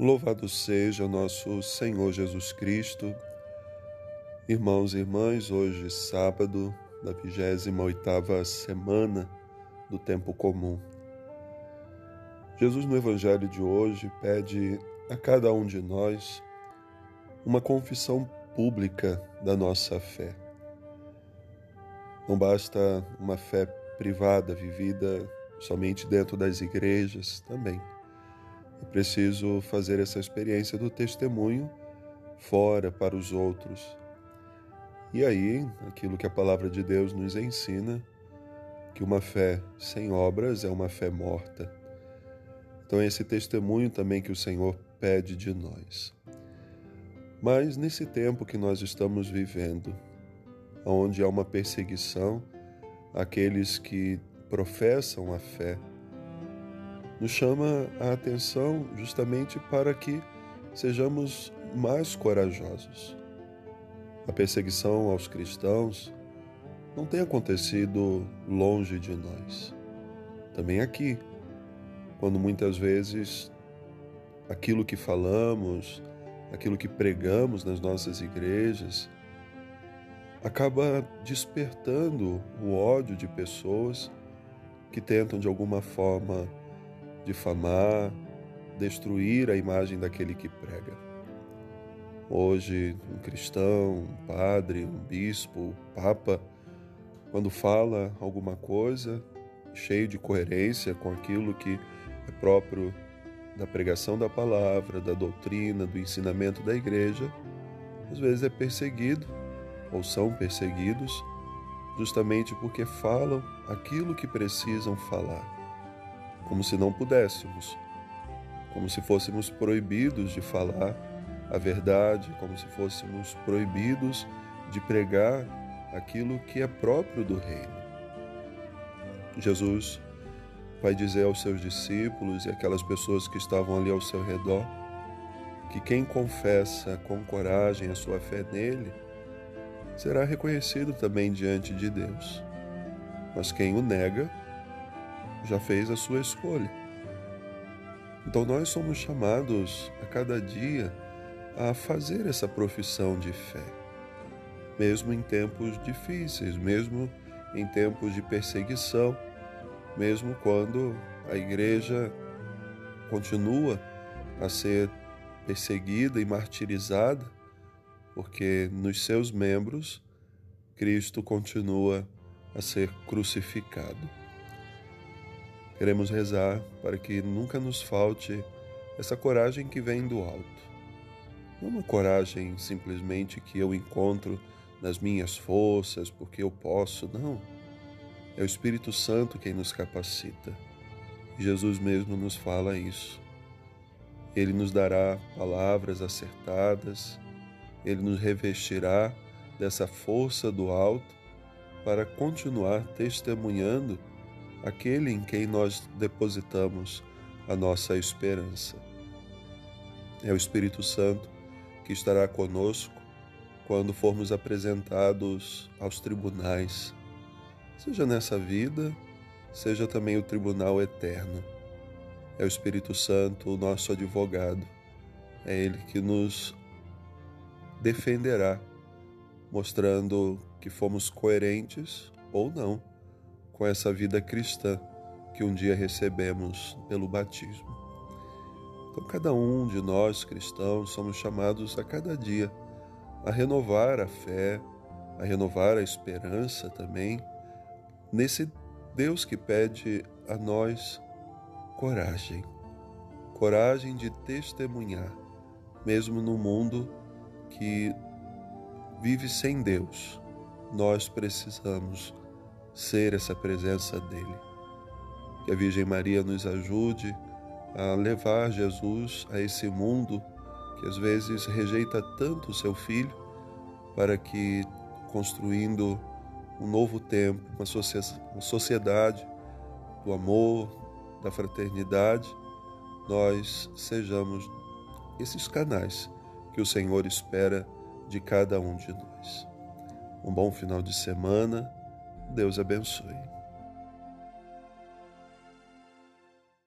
Louvado seja nosso Senhor Jesus Cristo. Irmãos e irmãs, hoje sábado da 28ª semana do tempo comum. Jesus no evangelho de hoje pede a cada um de nós uma confissão pública da nossa fé. Não basta uma fé privada vivida somente dentro das igrejas também é preciso fazer essa experiência do testemunho fora para os outros. E aí, aquilo que a palavra de Deus nos ensina, que uma fé sem obras é uma fé morta. Então, é esse testemunho também que o Senhor pede de nós. Mas nesse tempo que nós estamos vivendo, onde há uma perseguição àqueles que professam a fé, nos chama a atenção justamente para que sejamos mais corajosos. A perseguição aos cristãos não tem acontecido longe de nós. Também aqui, quando muitas vezes aquilo que falamos, aquilo que pregamos nas nossas igrejas, acaba despertando o ódio de pessoas que tentam de alguma forma difamar, destruir a imagem daquele que prega. Hoje, um cristão, um padre, um bispo, um papa, quando fala alguma coisa, cheio de coerência com aquilo que é próprio da pregação da palavra, da doutrina, do ensinamento da igreja, às vezes é perseguido ou são perseguidos justamente porque falam aquilo que precisam falar como se não pudéssemos, como se fôssemos proibidos de falar a verdade, como se fôssemos proibidos de pregar aquilo que é próprio do reino. Jesus vai dizer aos seus discípulos e aquelas pessoas que estavam ali ao seu redor que quem confessa com coragem a sua fé nele será reconhecido também diante de Deus. Mas quem o nega já fez a sua escolha. Então nós somos chamados a cada dia a fazer essa profissão de fé, mesmo em tempos difíceis, mesmo em tempos de perseguição, mesmo quando a igreja continua a ser perseguida e martirizada, porque nos seus membros Cristo continua a ser crucificado. Queremos rezar para que nunca nos falte essa coragem que vem do alto. Não uma coragem simplesmente que eu encontro nas minhas forças, porque eu posso, não. É o Espírito Santo quem nos capacita. Jesus mesmo nos fala isso. Ele nos dará palavras acertadas, ele nos revestirá dessa força do alto para continuar testemunhando aquele em quem nós depositamos a nossa esperança. É o Espírito Santo que estará conosco quando formos apresentados aos tribunais, seja nessa vida, seja também o tribunal eterno. É o Espírito Santo o nosso advogado, é ele que nos defenderá, mostrando que fomos coerentes ou não com essa vida cristã que um dia recebemos pelo batismo. Então, cada um de nós cristãos somos chamados a cada dia a renovar a fé, a renovar a esperança também, nesse Deus que pede a nós coragem, coragem de testemunhar, mesmo no mundo que vive sem Deus. Nós precisamos ser essa presença dele. Que a Virgem Maria nos ajude a levar Jesus a esse mundo que às vezes rejeita tanto o seu filho, para que, construindo um novo tempo, uma sociedade do amor, da fraternidade, nós sejamos esses canais que o Senhor espera de cada um de nós. Um bom final de semana Deus abençoe.